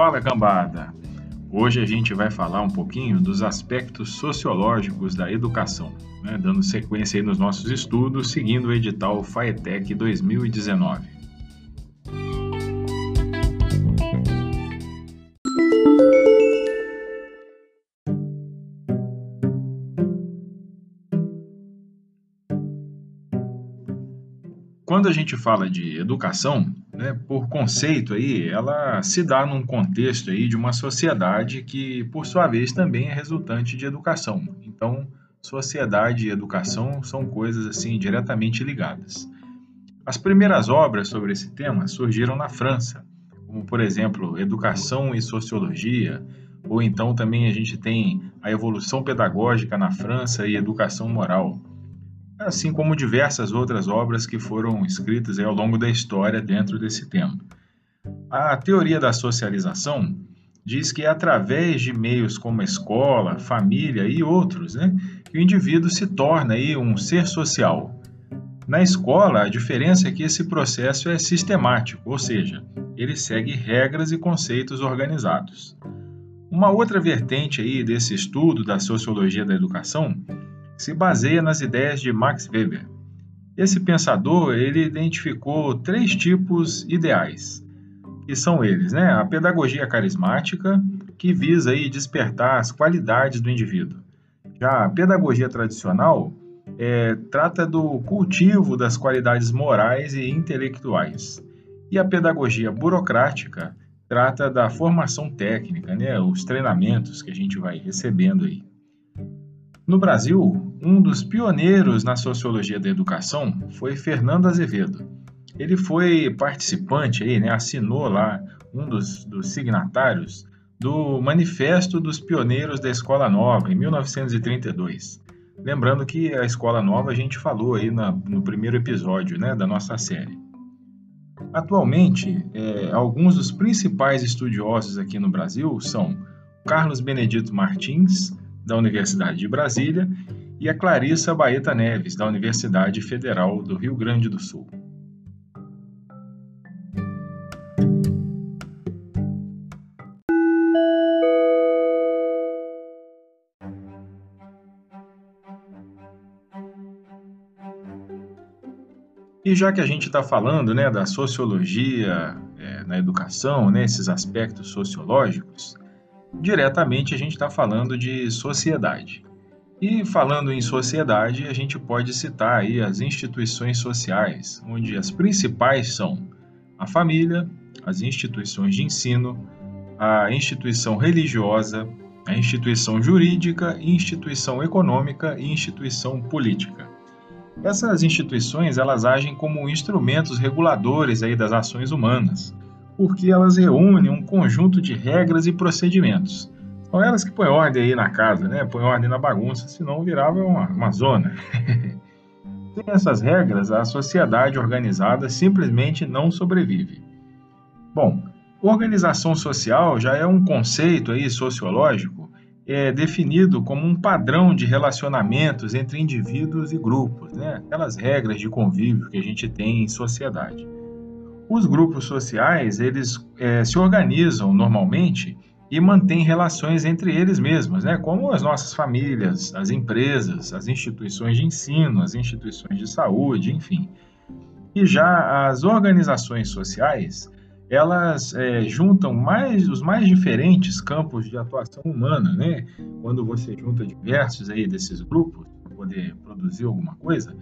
Fala cambada! Hoje a gente vai falar um pouquinho dos aspectos sociológicos da educação, né? dando sequência aí nos nossos estudos, seguindo o edital FAETEC 2019. Quando a gente fala de educação, né, por conceito aí, ela se dá num contexto aí de uma sociedade que, por sua vez, também é resultante de educação. Então, sociedade e educação são coisas assim diretamente ligadas. As primeiras obras sobre esse tema surgiram na França, como por exemplo, Educação e Sociologia, ou então também a gente tem a Evolução Pedagógica na França e Educação Moral assim como diversas outras obras que foram escritas ao longo da história dentro desse tema. A teoria da socialização diz que é através de meios como a escola, família e outros, né, que o indivíduo se torna aí um ser social. Na escola, a diferença é que esse processo é sistemático, ou seja, ele segue regras e conceitos organizados. Uma outra vertente aí desse estudo da sociologia da educação se baseia nas ideias de Max Weber. Esse pensador ele identificou três tipos ideais, que são eles, né? A pedagogia carismática, que visa aí despertar as qualidades do indivíduo. Já a pedagogia tradicional é, trata do cultivo das qualidades morais e intelectuais. E a pedagogia burocrática trata da formação técnica, né? Os treinamentos que a gente vai recebendo aí. No Brasil, um dos pioneiros na sociologia da educação foi Fernando Azevedo. Ele foi participante, aí, né, assinou lá um dos, dos signatários do Manifesto dos Pioneiros da Escola Nova, em 1932. Lembrando que a Escola Nova a gente falou aí na, no primeiro episódio né, da nossa série. Atualmente, é, alguns dos principais estudiosos aqui no Brasil são Carlos Benedito Martins, da Universidade de Brasília, e a Clarissa Baeta Neves, da Universidade Federal do Rio Grande do Sul. E já que a gente está falando né, da sociologia é, na educação, né, esses aspectos sociológicos, diretamente a gente está falando de sociedade. E falando em sociedade, a gente pode citar aí as instituições sociais, onde as principais são a família, as instituições de ensino, a instituição religiosa, a instituição jurídica, instituição econômica e instituição política. Essas instituições elas agem como instrumentos reguladores aí das ações humanas, porque elas reúnem um conjunto de regras e procedimentos. São elas que põem ordem aí na casa, né? Põem ordem na bagunça, senão virava uma, uma zona. Sem essas regras, a sociedade organizada simplesmente não sobrevive. Bom, organização social já é um conceito aí sociológico é definido como um padrão de relacionamentos entre indivíduos e grupos, né? Aquelas regras de convívio que a gente tem em sociedade. Os grupos sociais, eles é, se organizam normalmente e mantêm relações entre eles mesmos, né? como as nossas famílias, as empresas, as instituições de ensino, as instituições de saúde, enfim. E já as organizações sociais, elas é, juntam mais os mais diferentes campos de atuação humana, né? Quando você junta diversos aí desses grupos para poder produzir alguma coisa,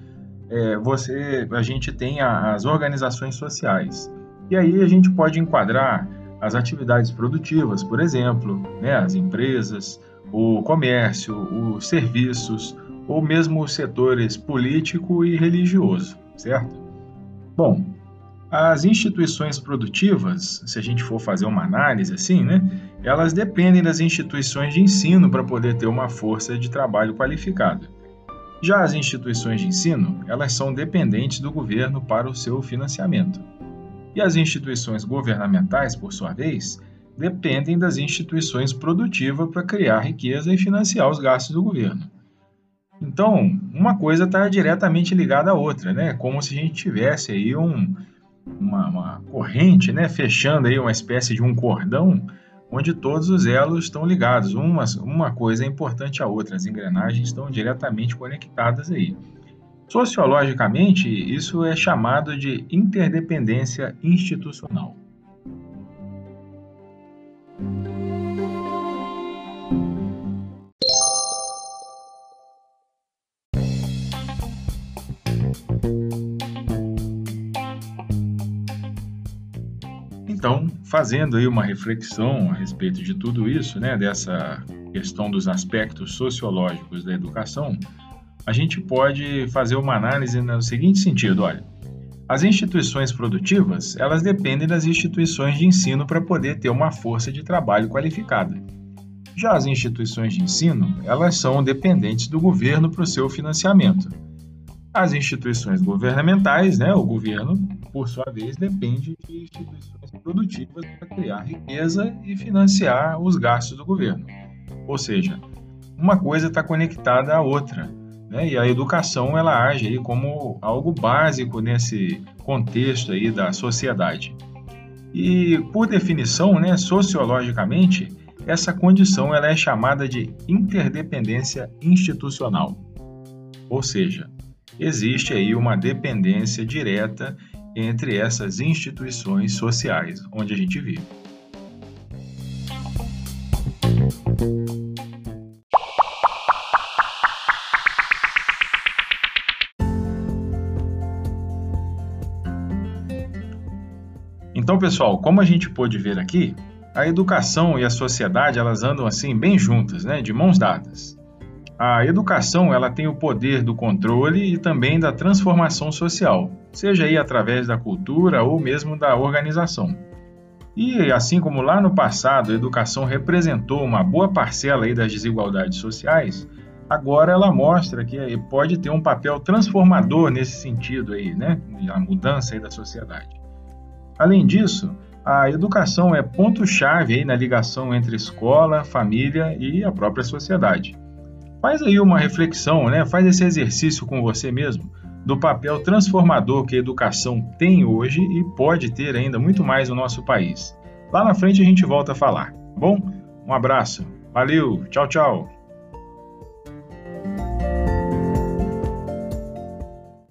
é, você, a gente tem a, as organizações sociais. E aí a gente pode enquadrar as atividades produtivas, por exemplo, né, as empresas, o comércio, os serviços, ou mesmo os setores político e religioso, certo? Bom, as instituições produtivas, se a gente for fazer uma análise assim, né, elas dependem das instituições de ensino para poder ter uma força de trabalho qualificada. Já as instituições de ensino, elas são dependentes do governo para o seu financiamento. E as instituições governamentais, por sua vez, dependem das instituições produtivas para criar riqueza e financiar os gastos do governo. Então, uma coisa está diretamente ligada à outra, né? Como se a gente tivesse aí um, uma, uma, corrente, né? Fechando aí uma espécie de um cordão, onde todos os elos estão ligados. Uma, uma coisa é importante à outra, as engrenagens estão diretamente conectadas aí. Sociologicamente, isso é chamado de interdependência institucional. Então, fazendo aí uma reflexão a respeito de tudo isso, né, dessa questão dos aspectos sociológicos da educação, a gente pode fazer uma análise no seguinte sentido, olha, as instituições produtivas, elas dependem das instituições de ensino para poder ter uma força de trabalho qualificada. Já as instituições de ensino, elas são dependentes do governo para o seu financiamento. As instituições governamentais, né, o governo, por sua vez, depende de instituições produtivas para criar riqueza e financiar os gastos do governo. Ou seja, uma coisa está conectada à outra. Né? E a educação ela age aí como algo básico nesse contexto aí da sociedade. E por definição, né, sociologicamente, essa condição ela é chamada de interdependência institucional. Ou seja, existe aí uma dependência direta entre essas instituições sociais onde a gente vive. Então, pessoal, como a gente pôde ver aqui, a educação e a sociedade elas andam assim bem juntas, né, de mãos dadas. A educação ela tem o poder do controle e também da transformação social, seja aí através da cultura ou mesmo da organização. E assim como lá no passado a educação representou uma boa parcela aí das desigualdades sociais, agora ela mostra que pode ter um papel transformador nesse sentido aí, né, a mudança aí da sociedade. Além disso, a educação é ponto-chave aí na ligação entre escola, família e a própria sociedade. Faz aí uma reflexão, né? Faz esse exercício com você mesmo do papel transformador que a educação tem hoje e pode ter ainda muito mais no nosso país. Lá na frente a gente volta a falar. Bom, um abraço. Valeu, tchau, tchau.